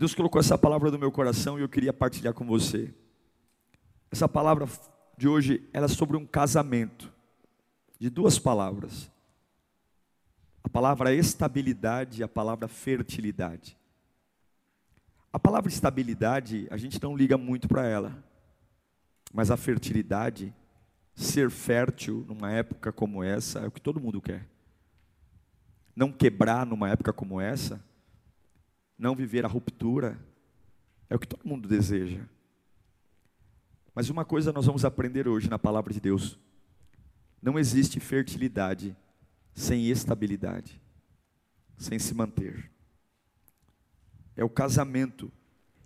Deus colocou essa palavra no meu coração e eu queria partilhar com você. Essa palavra de hoje era é sobre um casamento, de duas palavras. A palavra estabilidade e a palavra fertilidade. A palavra estabilidade, a gente não liga muito para ela. Mas a fertilidade, ser fértil numa época como essa, é o que todo mundo quer. Não quebrar numa época como essa, não viver a ruptura, é o que todo mundo deseja. Mas uma coisa nós vamos aprender hoje na palavra de Deus: não existe fertilidade sem estabilidade, sem se manter. É o casamento.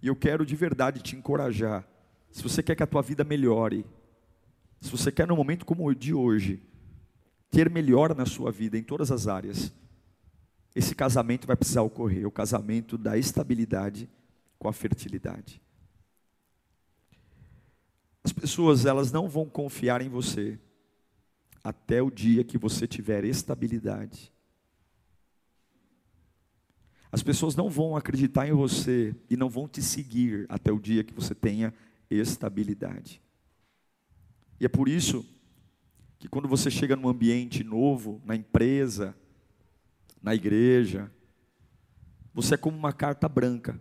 E eu quero de verdade te encorajar. Se você quer que a tua vida melhore, se você quer no momento como o de hoje, ter melhora na sua vida em todas as áreas, esse casamento vai precisar ocorrer, o casamento da estabilidade com a fertilidade. As pessoas, elas não vão confiar em você até o dia que você tiver estabilidade. As pessoas não vão acreditar em você e não vão te seguir até o dia que você tenha estabilidade. E é por isso que quando você chega num ambiente novo, na empresa, na igreja. Você é como uma carta branca,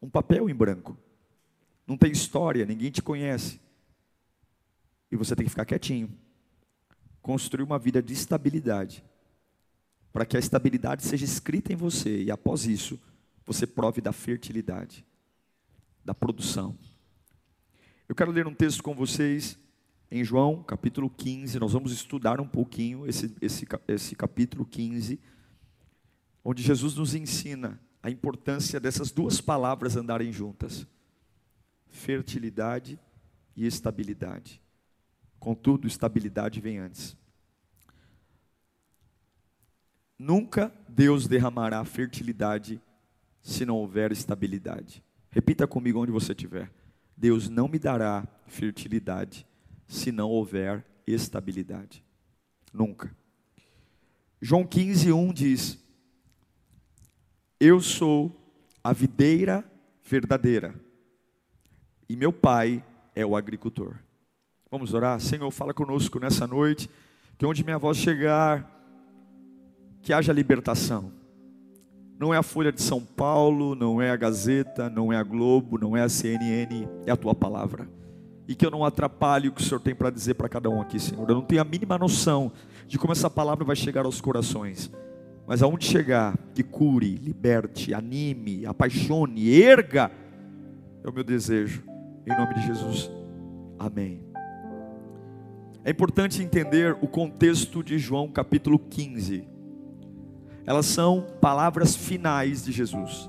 um papel em branco. Não tem história, ninguém te conhece. E você tem que ficar quietinho. Construir uma vida de estabilidade. Para que a estabilidade seja escrita em você e após isso, você prove da fertilidade, da produção. Eu quero ler um texto com vocês em João, capítulo 15. Nós vamos estudar um pouquinho esse, esse, esse capítulo 15 onde Jesus nos ensina a importância dessas duas palavras andarem juntas: fertilidade e estabilidade. Contudo, estabilidade vem antes. Nunca Deus derramará fertilidade se não houver estabilidade. Repita comigo onde você estiver. Deus não me dará fertilidade se não houver estabilidade. Nunca. João 15, 1 diz: eu sou a videira verdadeira, e meu pai é o agricultor. Vamos orar? Senhor, fala conosco nessa noite, que onde minha voz chegar, que haja libertação. Não é a Folha de São Paulo, não é a Gazeta, não é a Globo, não é a CNN, é a tua palavra. E que eu não atrapalhe o que o Senhor tem para dizer para cada um aqui, Senhor. Eu não tenho a mínima noção de como essa palavra vai chegar aos corações. Mas aonde chegar, que cure, liberte, anime, apaixone, erga, é o meu desejo. Em nome de Jesus. Amém. É importante entender o contexto de João capítulo 15. Elas são palavras finais de Jesus.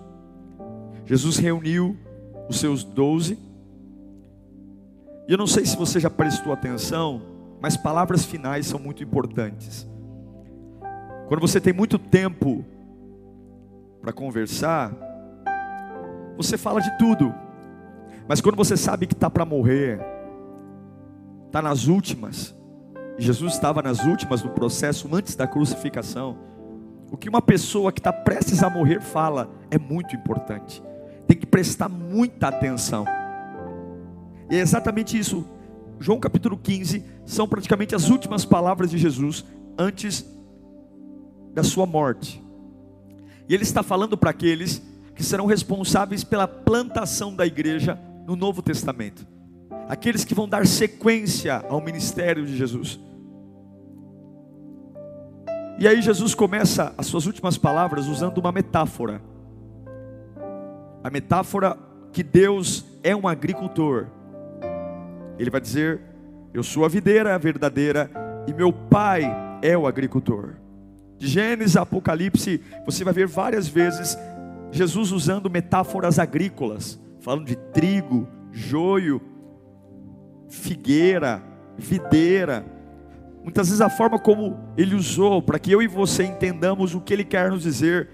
Jesus reuniu os seus doze. E eu não sei se você já prestou atenção, mas palavras finais são muito importantes. Quando você tem muito tempo para conversar, você fala de tudo. Mas quando você sabe que está para morrer, está nas últimas, Jesus estava nas últimas no processo antes da crucificação. O que uma pessoa que está prestes a morrer fala é muito importante. Tem que prestar muita atenção. E é exatamente isso. João capítulo 15 são praticamente as últimas palavras de Jesus antes da sua morte. E ele está falando para aqueles que serão responsáveis pela plantação da igreja no Novo Testamento. Aqueles que vão dar sequência ao ministério de Jesus. E aí Jesus começa as suas últimas palavras usando uma metáfora. A metáfora que Deus é um agricultor. Ele vai dizer: Eu sou a videira verdadeira e meu pai é o agricultor. De Gênesis Apocalipse, você vai ver várias vezes Jesus usando metáforas agrícolas, falando de trigo, joio, figueira, videira. Muitas vezes a forma como ele usou para que eu e você entendamos o que ele quer nos dizer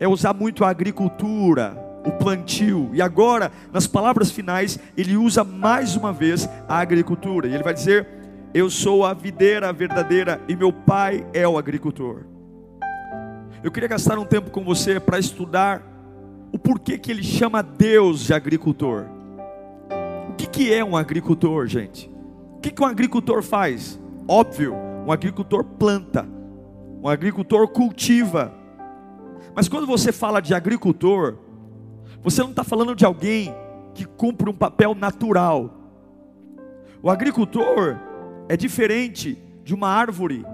é usar muito a agricultura, o plantio. E agora, nas palavras finais, ele usa mais uma vez a agricultura. E ele vai dizer: Eu sou a videira verdadeira e meu pai é o agricultor. Eu queria gastar um tempo com você para estudar o porquê que ele chama Deus de agricultor. O que, que é um agricultor, gente? O que, que um agricultor faz? Óbvio, um agricultor planta, um agricultor cultiva. Mas quando você fala de agricultor, você não está falando de alguém que cumpre um papel natural. O agricultor é diferente de uma árvore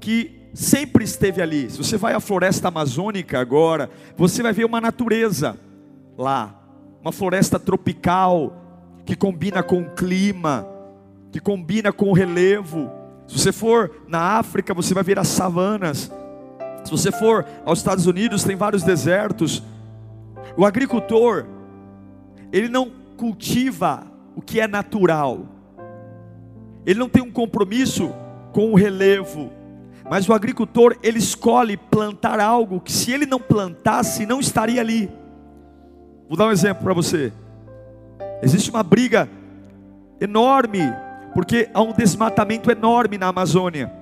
que sempre esteve ali. Se você vai à floresta amazônica agora, você vai ver uma natureza lá, uma floresta tropical que combina com o clima, que combina com o relevo. Se você for na África, você vai ver as savanas. Se você for aos Estados Unidos, tem vários desertos. O agricultor, ele não cultiva o que é natural. Ele não tem um compromisso com o relevo. Mas o agricultor, ele escolhe plantar algo que se ele não plantasse, não estaria ali. Vou dar um exemplo para você. Existe uma briga enorme porque há um desmatamento enorme na Amazônia.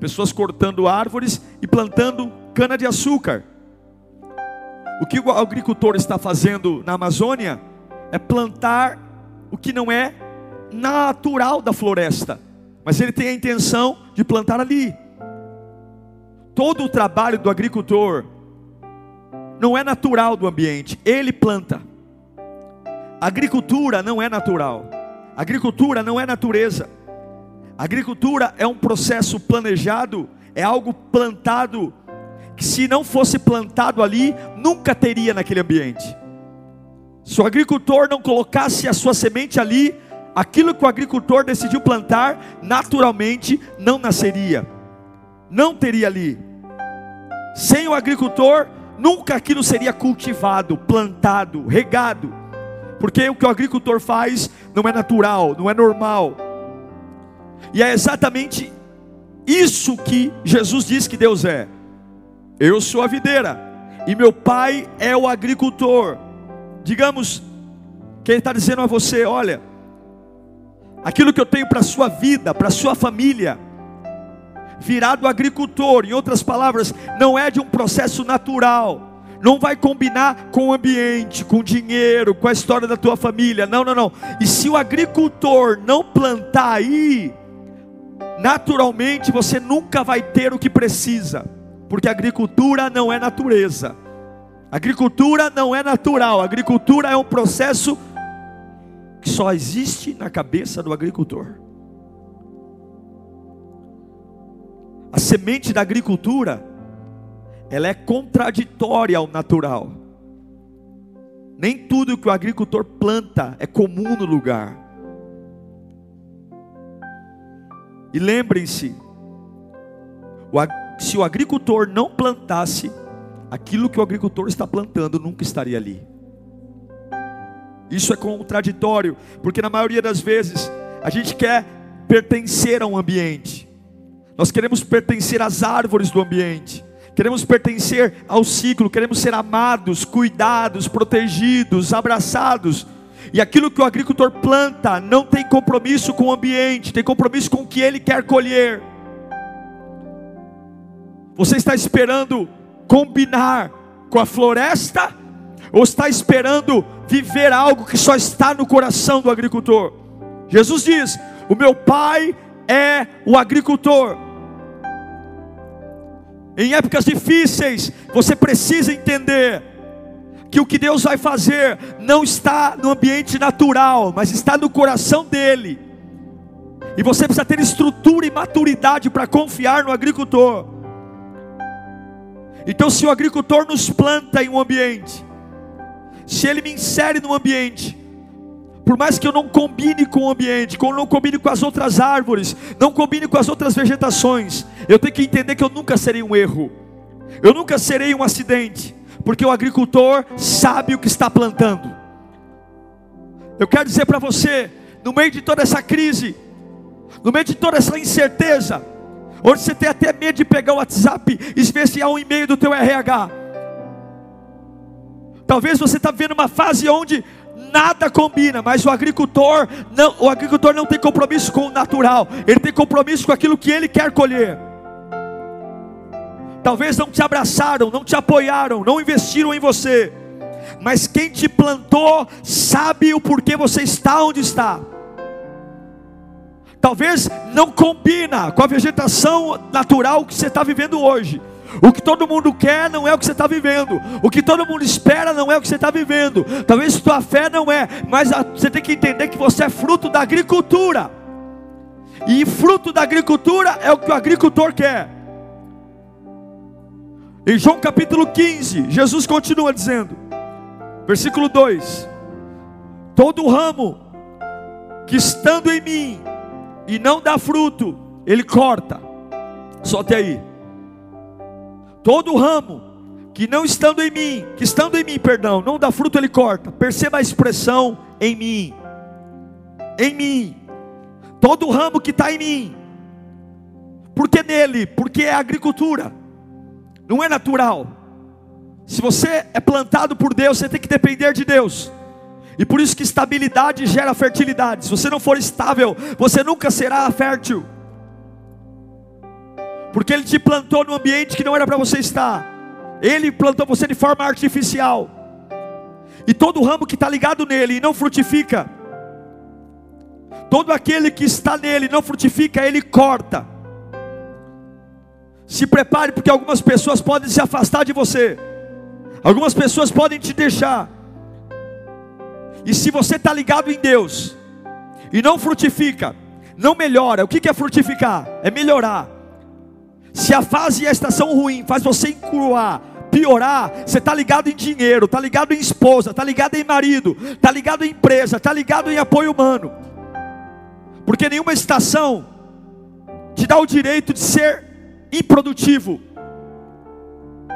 Pessoas cortando árvores e plantando cana de açúcar. O que o agricultor está fazendo na Amazônia é plantar o que não é natural da floresta, mas ele tem a intenção de plantar ali. Todo o trabalho do agricultor não é natural do ambiente, ele planta. agricultura não é natural. Agricultura não é natureza. Agricultura é um processo planejado, é algo plantado que se não fosse plantado ali, nunca teria naquele ambiente. Se o agricultor não colocasse a sua semente ali, aquilo que o agricultor decidiu plantar, naturalmente não nasceria, não teria ali. Sem o agricultor, nunca aquilo seria cultivado, plantado, regado. Porque o que o agricultor faz não é natural, não é normal. E é exatamente isso que Jesus diz que Deus é. Eu sou a videira e meu pai é o agricultor. Digamos que ele está dizendo a você: olha, aquilo que eu tenho para a sua vida, para a sua família, virado agricultor, em outras palavras, não é de um processo natural não vai combinar com o ambiente, com o dinheiro, com a história da tua família. Não, não, não. E se o agricultor não plantar aí, naturalmente você nunca vai ter o que precisa, porque agricultura não é natureza. Agricultura não é natural, agricultura é um processo que só existe na cabeça do agricultor. A semente da agricultura ela é contraditória ao natural. Nem tudo que o agricultor planta é comum no lugar. E lembrem-se, se o agricultor não plantasse, aquilo que o agricultor está plantando nunca estaria ali. Isso é contraditório, porque na maioria das vezes a gente quer pertencer a um ambiente, nós queremos pertencer às árvores do ambiente, queremos pertencer ao ciclo, queremos ser amados, cuidados, protegidos, abraçados. E aquilo que o agricultor planta não tem compromisso com o ambiente, tem compromisso com o que ele quer colher. Você está esperando combinar com a floresta? Ou está esperando viver algo que só está no coração do agricultor? Jesus diz: O meu pai é o agricultor. Em épocas difíceis, você precisa entender que o que Deus vai fazer não está no ambiente natural, mas está no coração dele. E você precisa ter estrutura e maturidade para confiar no agricultor. Então, se o agricultor nos planta em um ambiente, se ele me insere no ambiente, por mais que eu não combine com o ambiente, não combine com as outras árvores, não combine com as outras vegetações, eu tenho que entender que eu nunca serei um erro, eu nunca serei um acidente, Porque o agricultor sabe o que está plantando. Eu quero dizer para você, no meio de toda essa crise, no meio de toda essa incerteza, onde você tem até medo de pegar o WhatsApp e ver se há um e-mail do teu RH. Talvez você está vivendo uma fase onde nada combina, mas o agricultor não, o agricultor não tem compromisso com o natural, ele tem compromisso com aquilo que ele quer colher. Talvez não te abraçaram, não te apoiaram, não investiram em você, mas quem te plantou sabe o porquê você está onde está. Talvez não combina com a vegetação natural que você está vivendo hoje. O que todo mundo quer não é o que você está vivendo. O que todo mundo espera não é o que você está vivendo. Talvez sua fé não é, mas você tem que entender que você é fruto da agricultura. E fruto da agricultura é o que o agricultor quer. Em João capítulo 15, Jesus continua dizendo, versículo 2: Todo ramo que estando em mim e não dá fruto, ele corta. Só até aí. Todo ramo que não estando em mim, que estando em mim, perdão, não dá fruto, ele corta. Perceba a expressão em mim. Em mim. Todo ramo que está em mim. Porque nele? Porque é agricultura. Não é natural. Se você é plantado por Deus, você tem que depender de Deus. E por isso que estabilidade gera fertilidade. Se você não for estável, você nunca será fértil. Porque ele te plantou num ambiente que não era para você estar. Ele plantou você de forma artificial. E todo ramo que está ligado nele e não frutifica, todo aquele que está nele e não frutifica, ele corta. Se prepare, porque algumas pessoas podem se afastar de você, algumas pessoas podem te deixar. E se você está ligado em Deus e não frutifica, não melhora, o que é frutificar? É melhorar. Se a fase e a estação ruim faz você encruar, piorar, você está ligado em dinheiro, está ligado em esposa, está ligado em marido, está ligado em empresa, está ligado em apoio humano. Porque nenhuma estação te dá o direito de ser improdutivo.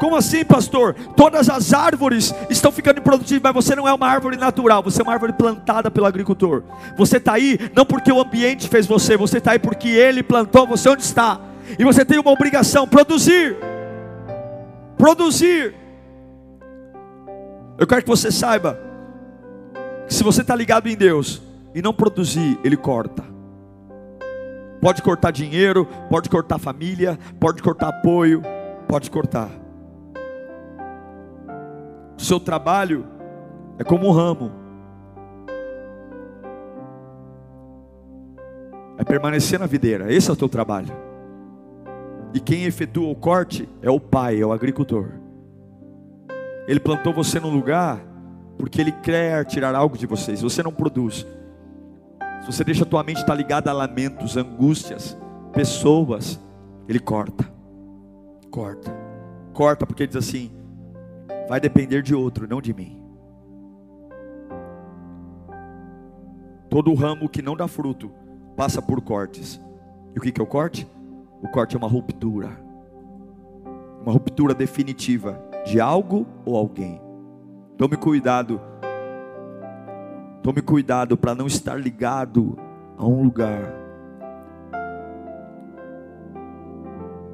Como assim, pastor? Todas as árvores estão ficando improdutivas, mas você não é uma árvore natural, você é uma árvore plantada pelo agricultor. Você está aí não porque o ambiente fez você, você está aí porque ele plantou você onde está. E você tem uma obrigação: produzir. Produzir. Eu quero que você saiba que se você está ligado em Deus e não produzir, Ele corta. Pode cortar dinheiro, pode cortar família, pode cortar apoio, pode cortar. O seu trabalho é como um ramo. É permanecer na videira. Esse é o teu trabalho. E quem efetua o corte é o pai, é o agricultor. Ele plantou você num lugar porque ele quer tirar algo de você. Se você não produz, se você deixa a tua mente estar ligada a lamentos, angústias, pessoas, ele corta. Corta. Corta porque ele diz assim: vai depender de outro, não de mim. Todo ramo que não dá fruto passa por cortes. E o que é o corte? O corte é uma ruptura. Uma ruptura definitiva de algo ou alguém. Tome cuidado. Tome cuidado para não estar ligado a um lugar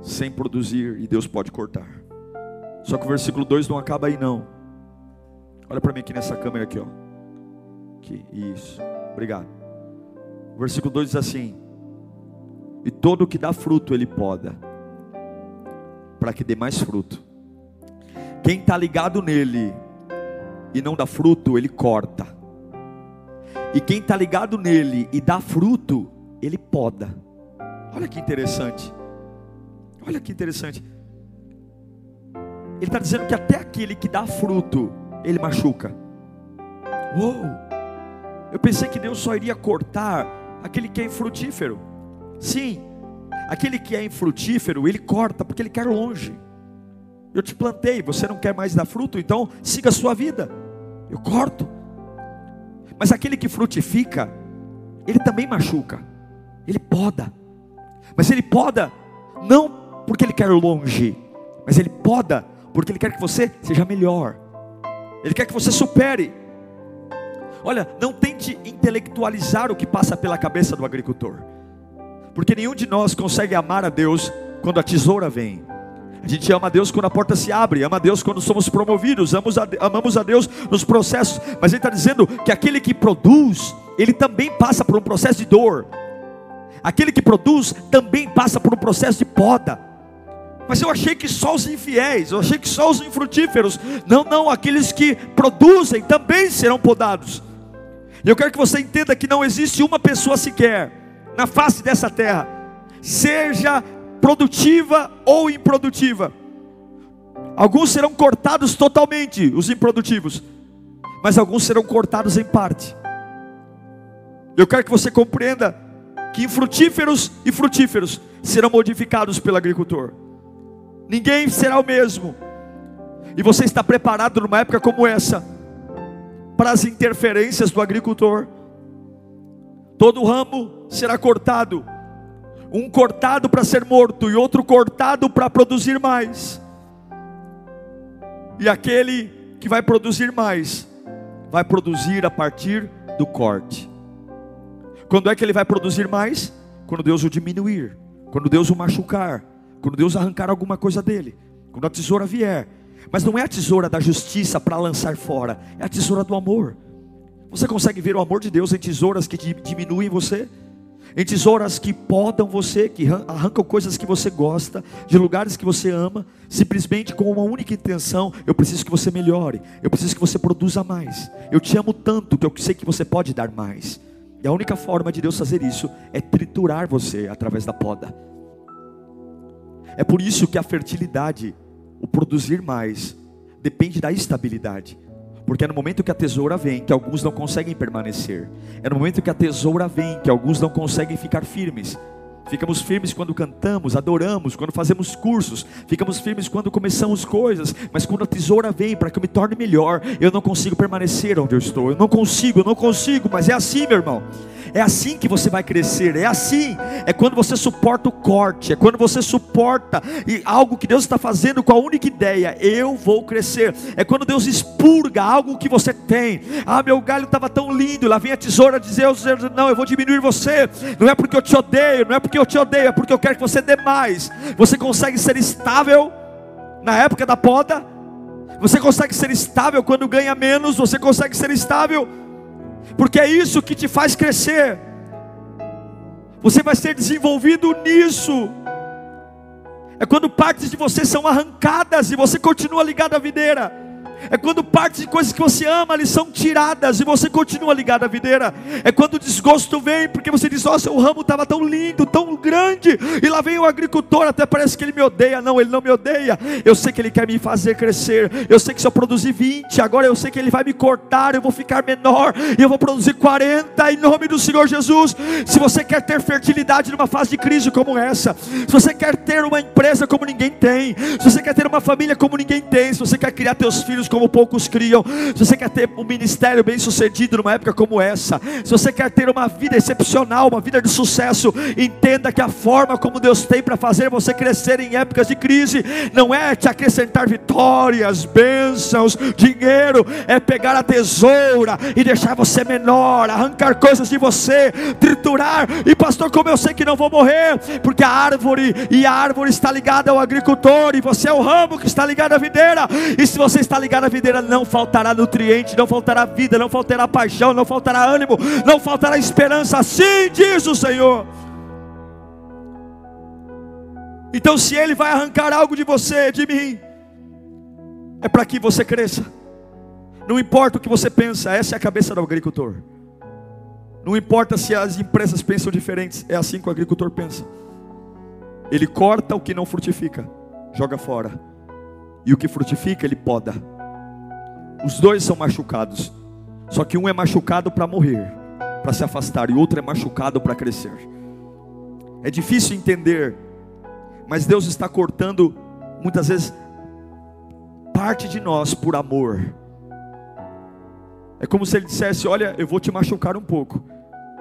sem produzir e Deus pode cortar. Só que o versículo 2 não acaba aí não. Olha para mim aqui nessa câmera aqui, ó. Aqui, isso. Obrigado. O versículo 2 diz assim: e todo o que dá fruto ele poda, para que dê mais fruto. Quem está ligado nele e não dá fruto, ele corta. E quem está ligado nele e dá fruto, ele poda. Olha que interessante. Olha que interessante. Ele está dizendo que até aquele que dá fruto, ele machuca. Uou! Eu pensei que Deus só iria cortar aquele que é infrutífero. Sim, aquele que é infrutífero, ele corta porque ele quer longe. Eu te plantei, você não quer mais dar fruto, então siga a sua vida. Eu corto. Mas aquele que frutifica, ele também machuca. Ele poda. Mas ele poda não porque ele quer longe, mas ele poda porque Ele quer que você seja melhor, Ele quer que você supere. Olha, não tente intelectualizar o que passa pela cabeça do agricultor, porque nenhum de nós consegue amar a Deus quando a tesoura vem. A gente ama a Deus quando a porta se abre, ama a Deus quando somos promovidos, amamos a, Deus nos processos, mas Ele está dizendo que aquele que produz, ele também passa por um processo de dor, aquele que produz também passa por um processo de poda. Mas eu achei que só os infiéis, eu achei que só os infrutíferos, não, não, aqueles que produzem também serão podados. E eu quero que você entenda que não existe uma pessoa sequer na face dessa terra, seja produtiva ou improdutiva. Alguns serão cortados totalmente, os improdutivos, mas alguns serão cortados em parte. Eu quero que você compreenda que infrutíferos e frutíferos serão modificados pelo agricultor. Ninguém será o mesmo. E você está preparado numa época como essa para as interferências do agricultor. Todo ramo será cortado um cortado para ser morto e outro cortado para produzir mais. E aquele que vai produzir mais, vai produzir a partir do corte. Quando é que ele vai produzir mais? Quando Deus o diminuir, quando Deus o machucar, quando Deus arrancar alguma coisa dele, quando a tesoura vier. Mas não é a tesoura da justiça para lançar fora, é a tesoura do amor. Você consegue ver o amor de Deus em tesouras que diminuem você? Em tesouras que podam você, que arrancam coisas que você gosta, de lugares que você ama, simplesmente com uma única intenção: eu preciso que você melhore, eu preciso que você produza mais. Eu te amo tanto que eu sei que você pode dar mais. E a única forma de Deus fazer isso é triturar você através da poda. É por isso que a fertilidade, o produzir mais, depende da estabilidade. Porque é no momento que a tesoura vem que alguns não conseguem permanecer. É no momento que a tesoura vem que alguns não conseguem ficar firmes. Ficamos firmes quando cantamos, adoramos, quando fazemos cursos, ficamos firmes quando começamos coisas, mas quando a tesoura vem para que eu me torne melhor, eu não consigo permanecer onde eu estou. Eu não consigo, eu não consigo, mas é assim, meu irmão. É assim que você vai crescer, é assim. É quando você suporta o corte, é quando você suporta algo que Deus está fazendo com a única ideia: eu vou crescer. É quando Deus expurga algo que você tem. Ah, meu galho estava tão lindo, lá vem a tesoura dizer: não, eu vou diminuir você. Não é porque eu te odeio, não é porque eu te odeio, é porque eu quero que você dê mais. Você consegue ser estável na época da poda? Você consegue ser estável quando ganha menos? Você consegue ser estável? porque é isso que te faz crescer. Você vai ser desenvolvido nisso. É quando partes de você são arrancadas e você continua ligado à videira. É quando partes de coisas que você ama ali são tiradas e você continua ligado à videira. É quando o desgosto vem, porque você diz: Nossa, o ramo estava tão lindo, tão grande, e lá vem o agricultor, até parece que ele me odeia. Não, ele não me odeia. Eu sei que ele quer me fazer crescer. Eu sei que se eu produzir 20, agora eu sei que ele vai me cortar, eu vou ficar menor, e eu vou produzir 40 em nome do Senhor Jesus. Se você quer ter fertilidade numa fase de crise como essa, se você quer ter uma empresa como ninguém tem, se você quer ter uma família como ninguém tem, se você quer criar teus filhos como poucos criam, se você quer ter um ministério bem sucedido numa época como essa, se você quer ter uma vida excepcional, uma vida de sucesso, entenda que a forma como Deus tem para fazer você crescer em épocas de crise não é te acrescentar vitórias, bênçãos, dinheiro, é pegar a tesoura e deixar você menor, arrancar coisas de você, triturar. E pastor, como eu sei que não vou morrer, porque a árvore e a árvore está ligada ao agricultor e você é o ramo que está ligado à videira. E se você está ligado na videira não faltará nutriente, não faltará vida, não faltará paixão, não faltará ânimo, não faltará esperança. Assim diz o Senhor. Então, se Ele vai arrancar algo de você, de mim, é para que você cresça. Não importa o que você pensa, essa é a cabeça do agricultor. Não importa se as empresas pensam diferentes, é assim que o agricultor pensa. Ele corta o que não frutifica, joga fora. E o que frutifica, ele poda. Os dois são machucados. Só que um é machucado para morrer, para se afastar, e outro é machucado para crescer. É difícil entender, mas Deus está cortando muitas vezes parte de nós por amor. É como se ele dissesse: Olha, eu vou te machucar um pouco,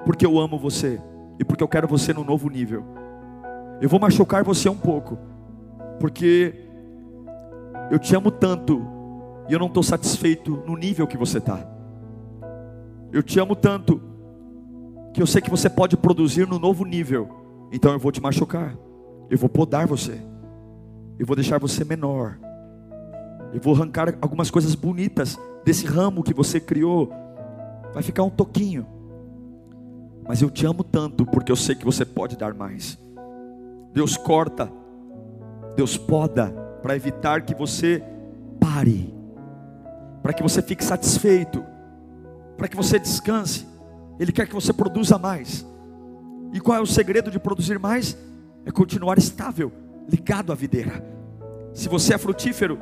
porque eu amo você e porque eu quero você no novo nível. Eu vou machucar você um pouco, porque eu te amo tanto e eu não estou satisfeito no nível que você está. Eu te amo tanto que eu sei que você pode produzir no novo nível, então eu vou te machucar, eu vou podar você, eu vou deixar você menor, eu vou arrancar algumas coisas bonitas desse ramo que você criou, vai ficar um toquinho, mas eu te amo tanto porque eu sei que você pode dar mais. Deus corta, Deus poda para evitar que você pare, para que você fique satisfeito, para que você descanse. Ele quer que você produza mais. E qual é o segredo de produzir mais? É continuar estável, ligado à videira. Se você é frutífero,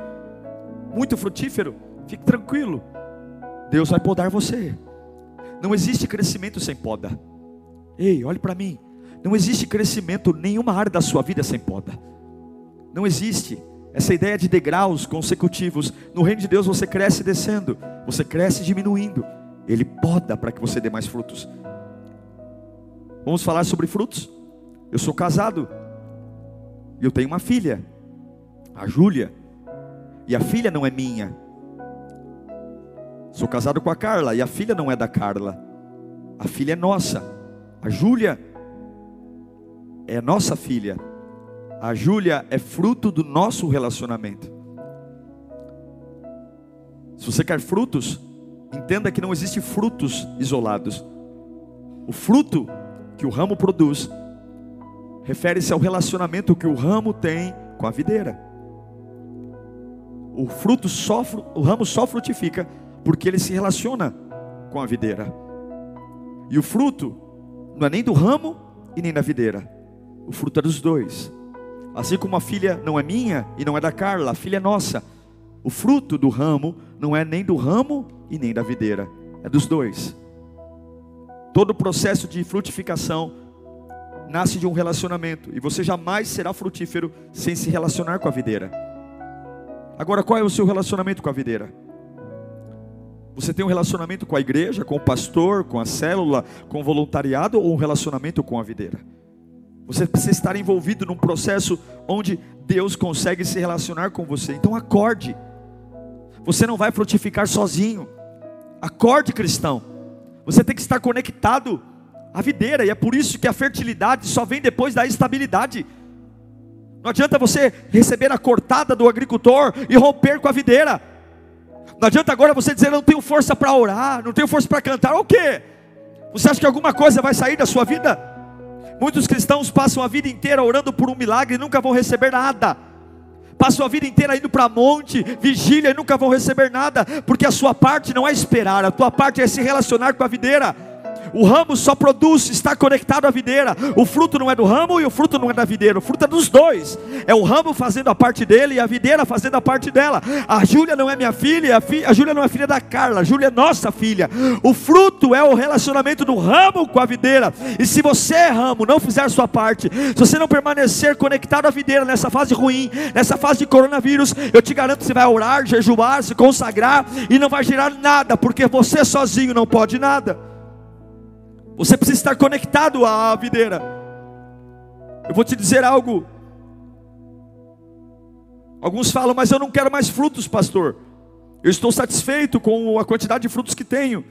muito frutífero, fique tranquilo. Deus vai podar você. Não existe crescimento sem poda. Ei, olhe para mim. Não existe crescimento nenhuma área da sua vida sem poda. Não existe essa ideia de degraus consecutivos. No reino de Deus você cresce descendo, você cresce diminuindo. Ele poda para que você dê mais frutos. Vamos falar sobre frutos? Eu sou casado e eu tenho uma filha, a Júlia. E a filha não é minha. Sou casado com a Carla e a filha não é da Carla. A filha é nossa. A Júlia é nossa filha. A Júlia é fruto do nosso relacionamento. Se você quer frutos, entenda que não existe frutos isolados. O fruto que o ramo produz refere-se ao relacionamento que o ramo tem com a videira. O fruto só, o ramo só frutifica porque ele se relaciona com a videira. E o fruto não é nem do ramo e nem da videira. O fruto é dos dois. Assim como a filha não é minha e não é da Carla, a filha é nossa. O fruto do ramo não é nem do ramo e nem da videira, é dos dois. Todo o processo de frutificação nasce de um relacionamento, e você jamais será frutífero sem se relacionar com a videira. Agora, qual é o seu relacionamento com a videira? Você tem um relacionamento com a igreja, com o pastor, com a célula, com o voluntariado ou um relacionamento com a videira? Você precisa estar envolvido num processo onde Deus consegue se relacionar com você. Então acorde. Você não vai frutificar sozinho. Acorde, cristão. Você tem que estar conectado à videira, e é por isso que a fertilidade só vem depois da estabilidade. Não adianta você receber a cortada do agricultor e romper com a videira. Não adianta agora você dizer, não tenho força para orar, não tenho força para cantar, o quê? Você acha que alguma coisa vai sair da sua vida? Muitos cristãos passam a vida inteira orando por um milagre e nunca vão receber nada. Passam a vida inteira indo para monte, vigília e nunca vão receber nada, porque a sua parte não é esperar, a tua parte é se relacionar com a videira. O ramo só produz, está conectado à videira. O fruto não é do ramo e o fruto não é da videira. O fruto é dos dois. É o ramo fazendo a parte dele e a videira fazendo a parte dela. A Júlia não é minha filha, a, fi, a Júlia não é filha da Carla. A Júlia é nossa filha. O fruto é o relacionamento do ramo com a videira. E se você, é ramo, não fizer a sua parte, se você não permanecer conectado à videira nessa fase ruim, nessa fase de coronavírus, eu te garanto que você vai orar, jejuar, se consagrar e não vai gerar nada, porque você sozinho não pode nada. Você precisa estar conectado à videira. Eu vou te dizer algo. Alguns falam, mas eu não quero mais frutos, pastor. Eu estou satisfeito com a quantidade de frutos que tenho.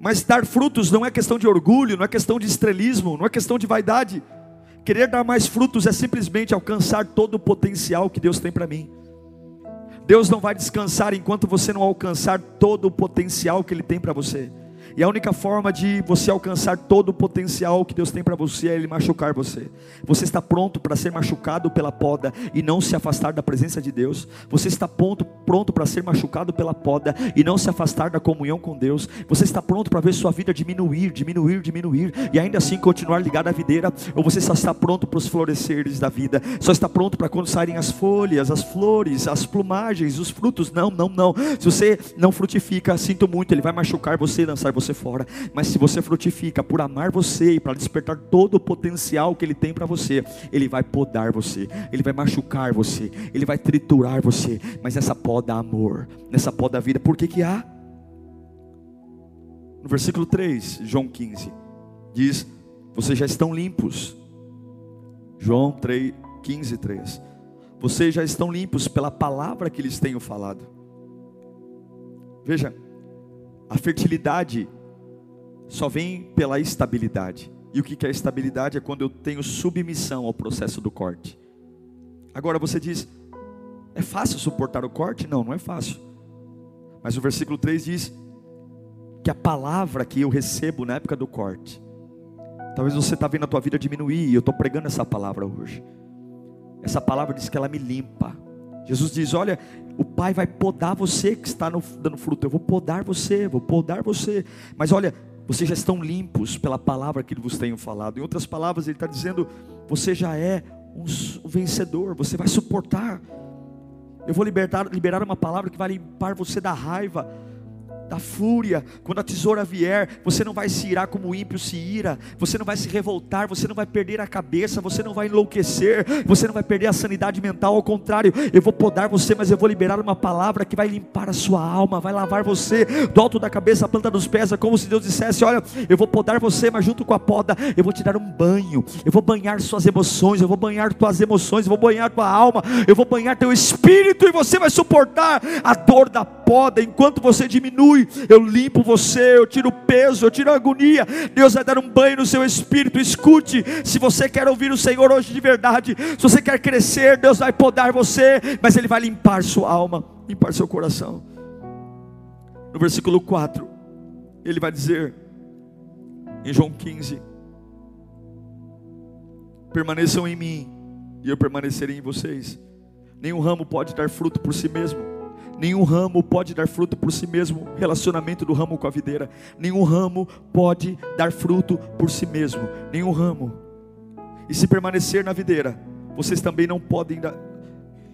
Mas dar frutos não é questão de orgulho, não é questão de estrelismo, não é questão de vaidade. Querer dar mais frutos é simplesmente alcançar todo o potencial que Deus tem para mim. Deus não vai descansar enquanto você não alcançar todo o potencial que Ele tem para você. E a única forma de você alcançar todo o potencial que Deus tem para você é Ele machucar você. Você está pronto para ser machucado pela poda e não se afastar da presença de Deus? Você está pronto, pronto para ser machucado pela poda e não se afastar da comunhão com Deus? Você está pronto para ver sua vida diminuir, diminuir, diminuir e ainda assim continuar ligado à videira? Ou você só está pronto para os floresceres da vida? Só está pronto para quando saírem as folhas, as flores, as plumagens, os frutos? Não, não, não. Se você não frutifica, sinto muito, Ele vai machucar você e lançar você você fora. Mas se você frutifica por amar você e para despertar todo o potencial que Ele tem para você, Ele vai podar você, Ele vai machucar você, Ele vai triturar você. Mas nessa poda amor, nessa poda vida, por que que há? No versículo 3, João 15, diz: Vocês já estão limpos. João 3, 15, 3. vocês já estão limpos pela palavra que lhes tenho falado. Veja, a fertilidade só vem pela estabilidade. E o que é estabilidade? É quando eu tenho submissão ao processo do corte. Agora você diz, é fácil suportar o corte? Não, não é fácil. Mas o versículo 3 diz que a palavra que eu recebo na época do corte, talvez você está vendo a tua vida diminuir, e eu estou pregando essa palavra hoje. Essa palavra diz que ela me limpa. Jesus diz: Olha, o Pai vai podar você que está no, dando fruto. Eu vou podar você, vou podar você. Mas olha, vocês já estão limpos pela palavra que ele vos tenho falado. Em outras palavras, ele está dizendo: Você já é um vencedor, você vai suportar. Eu vou libertar, liberar uma palavra que vai limpar você da raiva, da fúria, quando a tesoura vier, você não vai se irar como o ímpio se ira, você não vai se revoltar, você não vai perder a cabeça, você não vai enlouquecer, você não vai perder a sanidade mental, ao contrário, eu vou podar você, mas eu vou liberar uma palavra que vai limpar a sua alma, vai lavar você do alto da cabeça à planta dos pés, é como se Deus dissesse: Olha, eu vou podar você, mas junto com a poda, eu vou te dar um banho, eu vou banhar suas emoções, eu vou banhar tuas emoções, eu vou banhar tua alma, eu vou banhar teu espírito, e você vai suportar a dor da poda enquanto você diminui eu limpo você, eu tiro o peso, eu tiro a agonia. Deus vai dar um banho no seu espírito. Escute, se você quer ouvir o Senhor hoje de verdade, se você quer crescer, Deus vai podar você, mas Ele vai limpar sua alma, limpar seu coração. No versículo 4, Ele vai dizer, em João 15: Permaneçam em mim, e eu permanecerei em vocês. Nenhum ramo pode dar fruto por si mesmo Nenhum ramo pode dar fruto por si mesmo. Relacionamento do ramo com a videira. Nenhum ramo pode dar fruto por si mesmo. Nenhum ramo. E se permanecer na videira, vocês também não podem dar.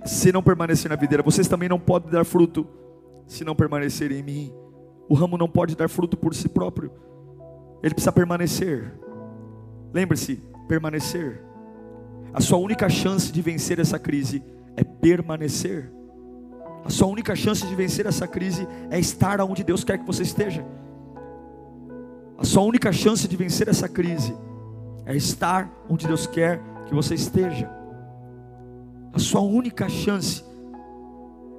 Se não permanecer na videira, vocês também não podem dar fruto. Se não permanecer em mim, o ramo não pode dar fruto por si próprio. Ele precisa permanecer. Lembre-se, permanecer. A sua única chance de vencer essa crise é permanecer. A sua única chance de vencer essa crise é estar onde Deus quer que você esteja. A sua única chance de vencer essa crise é estar onde Deus quer que você esteja. A sua única chance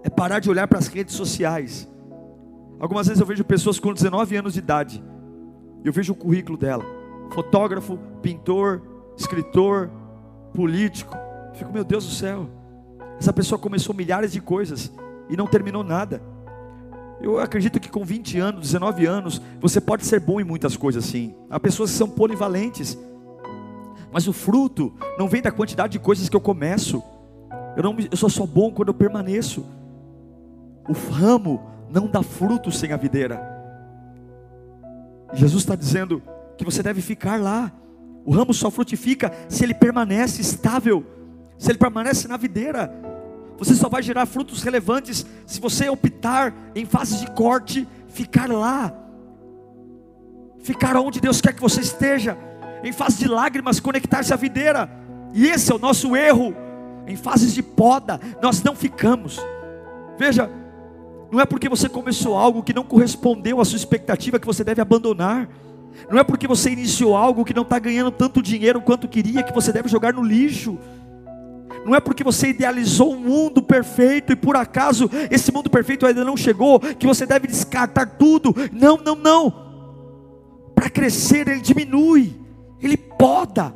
é parar de olhar para as redes sociais. Algumas vezes eu vejo pessoas com 19 anos de idade, eu vejo o currículo dela: fotógrafo, pintor, escritor, político. Fico, meu Deus do céu, essa pessoa começou milhares de coisas e não terminou nada. Eu acredito que com 20 anos, 19 anos, você pode ser bom em muitas coisas sim. Há pessoas que são polivalentes. Mas o fruto não vem da quantidade de coisas que eu começo. Eu, não, eu sou só bom quando eu permaneço. O ramo não dá fruto sem a videira. Jesus está dizendo que você deve ficar lá. O ramo só frutifica se ele permanece estável, se ele permanece na videira. Você só vai gerar frutos relevantes se você optar em fases de corte, ficar lá, ficar onde Deus quer que você esteja, em fase de lágrimas, conectar-se à videira. E esse é o nosso erro. Em fases de poda, nós não ficamos. Veja, não é porque você começou algo que não correspondeu à sua expectativa que você deve abandonar. Não é porque você iniciou algo que não está ganhando tanto dinheiro quanto queria que você deve jogar no lixo. Não é porque você idealizou um mundo perfeito e por acaso esse mundo perfeito ainda não chegou que você deve descartar tudo. Não, não, não. Para crescer ele diminui, ele poda.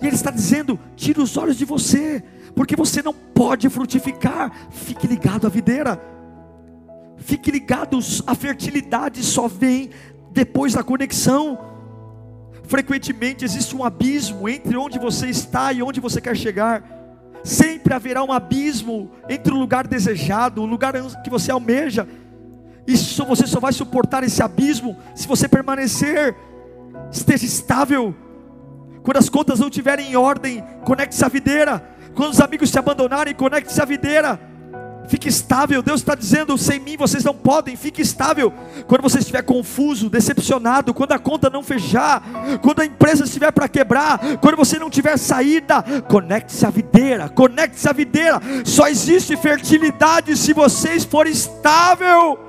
E ele está dizendo: tire os olhos de você, porque você não pode frutificar. Fique ligado à videira. Fique ligado, a fertilidade só vem depois da conexão. Frequentemente existe um abismo entre onde você está e onde você quer chegar. Sempre haverá um abismo entre o lugar desejado, o lugar que você almeja. E você só vai suportar esse abismo se você permanecer, esteja estável. Quando as contas não estiverem em ordem, conecte-se à videira. Quando os amigos te abandonarem, conecte-se à videira. Fique estável. Deus está dizendo: sem mim vocês não podem. Fique estável. Quando você estiver confuso, decepcionado, quando a conta não fechar, quando a empresa estiver para quebrar, quando você não tiver saída, conecte-se à videira. Conecte-se à videira. Só existe fertilidade se vocês forem estável.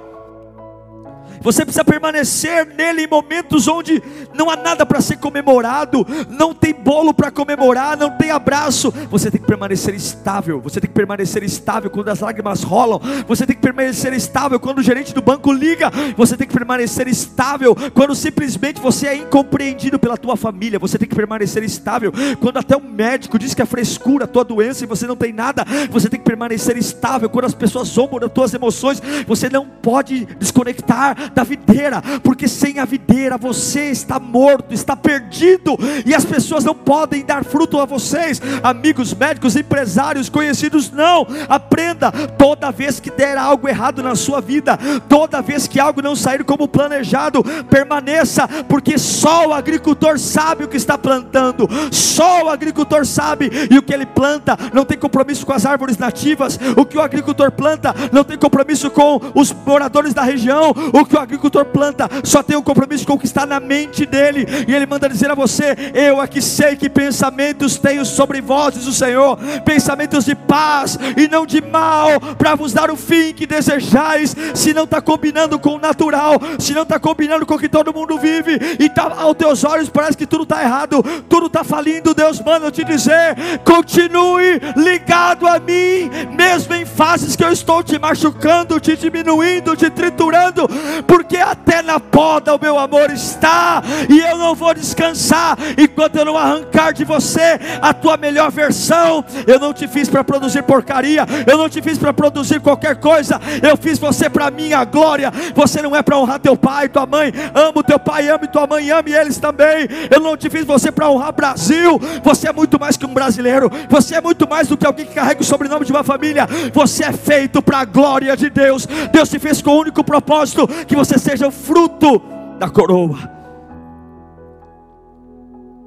Você precisa permanecer nele em momentos onde não há nada para ser comemorado, não tem bolo para comemorar, não tem abraço. Você tem que permanecer estável. Você tem que permanecer estável quando as lágrimas rolam. Você tem que permanecer estável quando o gerente do banco liga. Você tem que permanecer estável quando simplesmente você é incompreendido pela tua família. Você tem que permanecer estável quando até o médico diz que é frescura a tua doença e você não tem nada. Você tem que permanecer estável quando as pessoas zombam das tuas emoções. Você não pode desconectar da videira, porque sem a videira você está morto, está perdido, e as pessoas não podem dar fruto a vocês, amigos médicos, empresários, conhecidos, não. Aprenda toda vez que der algo errado na sua vida, toda vez que algo não sair como planejado, permaneça, porque só o agricultor sabe o que está plantando, só o agricultor sabe, e o que ele planta não tem compromisso com as árvores nativas, o que o agricultor planta não tem compromisso com os moradores da região, o que o agricultor planta só tem um compromisso com o que está na mente dele, e ele manda dizer a você: Eu aqui sei que pensamentos tenho sobre vós, diz o Senhor, pensamentos de paz e não de mal, para vos dar o fim que desejais. Se não está combinando com o natural, se não está combinando com o que todo mundo vive, e tá, aos teus olhos parece que tudo está errado, tudo está falindo, Deus manda te dizer: continue ligado a mim, mesmo em fases que eu estou te machucando, te diminuindo, te triturando, porque até na poda o meu amor está, e eu não vou descansar enquanto eu não arrancar de você a tua melhor versão. Eu não te fiz para produzir porcaria, eu não te fiz para produzir qualquer coisa, eu fiz você para minha glória. Você não é para honrar teu pai, tua mãe, amo teu pai, ame tua mãe, ame eles também. Eu não te fiz você para honrar Brasil, você é muito mais que um brasileiro, você é muito mais do que alguém que carrega o sobrenome de uma família, você é feito para a glória de Deus. Deus te fez com o único propósito que você seja o fruto da coroa.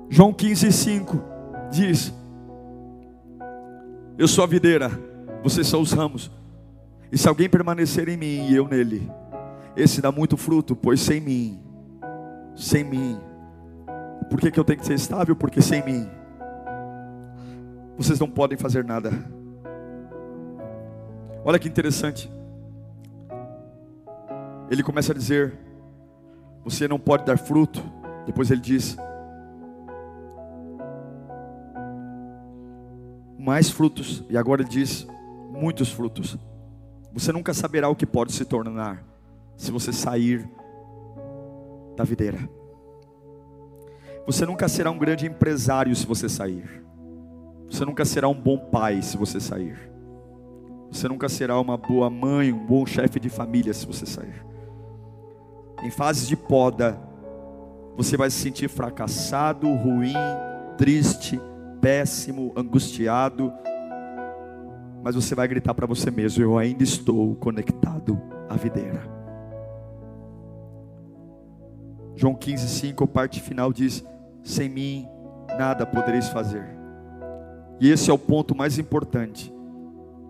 João 15, 5 diz: Eu sou a videira, vocês são os ramos. E se alguém permanecer em mim e eu nele, esse dá muito fruto, pois sem mim, sem mim, por que, que eu tenho que ser estável? Porque sem mim, vocês não podem fazer nada. Olha que interessante. Ele começa a dizer: Você não pode dar fruto. Depois ele diz: Mais frutos. E agora ele diz: Muitos frutos. Você nunca saberá o que pode se tornar se você sair da videira. Você nunca será um grande empresário se você sair. Você nunca será um bom pai se você sair. Você nunca será uma boa mãe, um bom chefe de família se você sair. Em fases de poda, você vai se sentir fracassado, ruim, triste, péssimo, angustiado. Mas você vai gritar para você mesmo: Eu ainda estou conectado à videira. João 15, 5, a parte final diz: Sem mim nada podereis fazer. E esse é o ponto mais importante.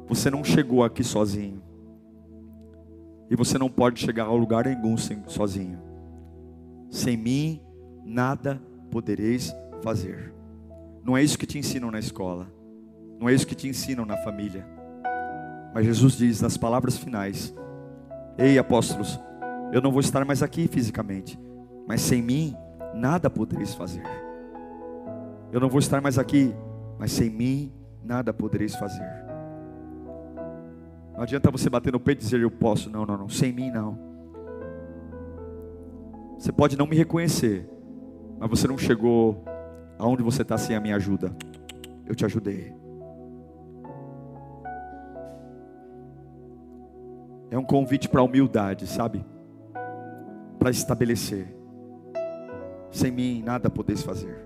Você não chegou aqui sozinho. E você não pode chegar a lugar nenhum sozinho. Sem mim, nada podereis fazer. Não é isso que te ensinam na escola. Não é isso que te ensinam na família. Mas Jesus diz nas palavras finais: Ei, apóstolos, eu não vou estar mais aqui fisicamente, mas sem mim nada podereis fazer. Eu não vou estar mais aqui, mas sem mim nada podereis fazer. Não adianta você bater no peito e dizer eu posso. Não, não, não. Sem mim não. Você pode não me reconhecer, mas você não chegou aonde você está sem a minha ajuda. Eu te ajudei. É um convite para humildade, sabe? Para estabelecer. Sem mim nada podeis fazer.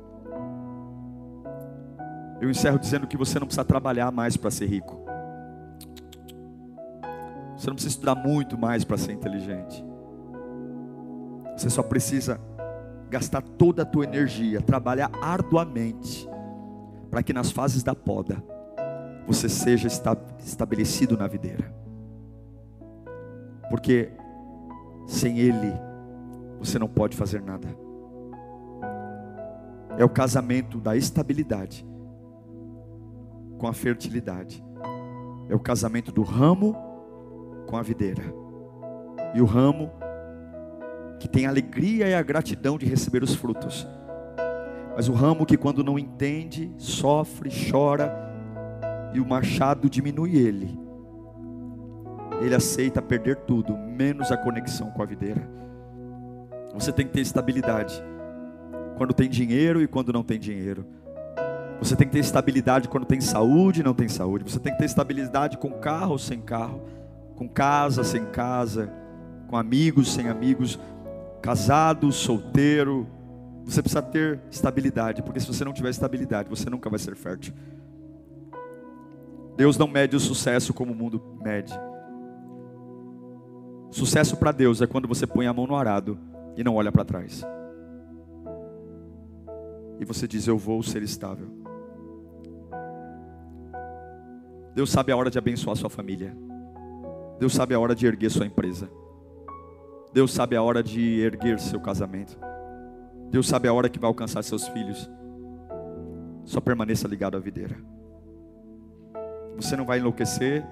Eu encerro dizendo que você não precisa trabalhar mais para ser rico. Você não precisa estudar muito mais para ser inteligente. Você só precisa gastar toda a tua energia, trabalhar arduamente, para que nas fases da poda você seja estabelecido na videira. Porque sem Ele você não pode fazer nada. É o casamento da estabilidade com a fertilidade. É o casamento do ramo com a videira. E o ramo que tem a alegria e a gratidão de receber os frutos. Mas o ramo que, quando não entende, sofre, chora, e o machado diminui ele, ele aceita perder tudo, menos a conexão com a videira. Você tem que ter estabilidade quando tem dinheiro e quando não tem dinheiro. Você tem que ter estabilidade quando tem saúde e não tem saúde. Você tem que ter estabilidade com carro ou sem carro, com casa sem casa, com amigos sem amigos, casado, solteiro. Você precisa ter estabilidade, porque se você não tiver estabilidade, você nunca vai ser fértil. Deus não mede o sucesso como o mundo mede. Sucesso para Deus é quando você põe a mão no arado e não olha para trás. E você diz: Eu vou ser estável. Deus sabe a hora de abençoar sua família. Deus sabe a hora de erguer sua empresa. Deus sabe a hora de erguer seu casamento. Deus sabe a hora que vai alcançar seus filhos. Só permaneça ligado à videira. Você não vai enlouquecer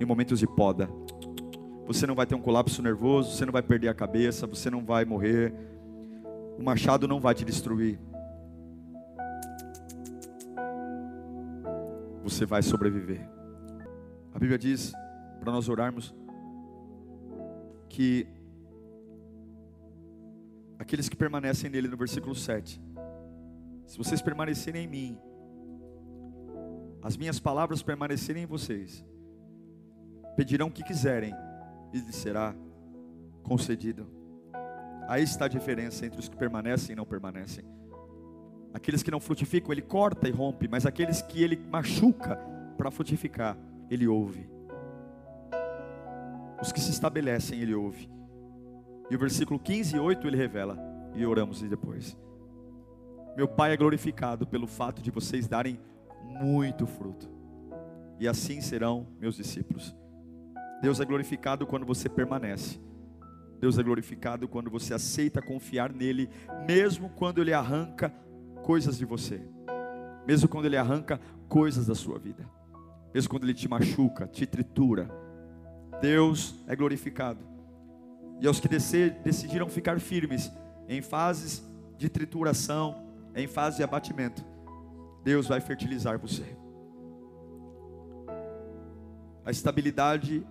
em momentos de poda. Você não vai ter um colapso nervoso, você não vai perder a cabeça, você não vai morrer. O machado não vai te destruir. você vai sobreviver. A Bíblia diz para nós orarmos que aqueles que permanecem nele, no versículo 7, se vocês permanecerem em mim, as minhas palavras permanecerem em vocês, pedirão o que quiserem e lhes será concedido. Aí está a diferença entre os que permanecem e não permanecem. Aqueles que não frutificam, ele corta e rompe, mas aqueles que ele machuca para frutificar, ele ouve. Os que se estabelecem, ele ouve. E o versículo 15 e 8 ele revela, e oramos e depois. Meu Pai é glorificado pelo fato de vocês darem muito fruto, e assim serão meus discípulos. Deus é glorificado quando você permanece. Deus é glorificado quando você aceita confiar nele, mesmo quando ele arranca coisas de você, mesmo quando Ele arranca coisas da sua vida, mesmo quando Ele te machuca, te tritura. Deus é glorificado. E aos que decidiram ficar firmes em fases de trituração, em fase de abatimento, Deus vai fertilizar você. A estabilidade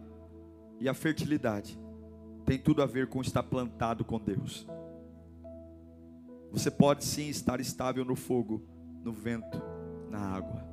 e a fertilidade tem tudo a ver com estar plantado com Deus. Você pode sim estar estável no fogo, no vento, na água.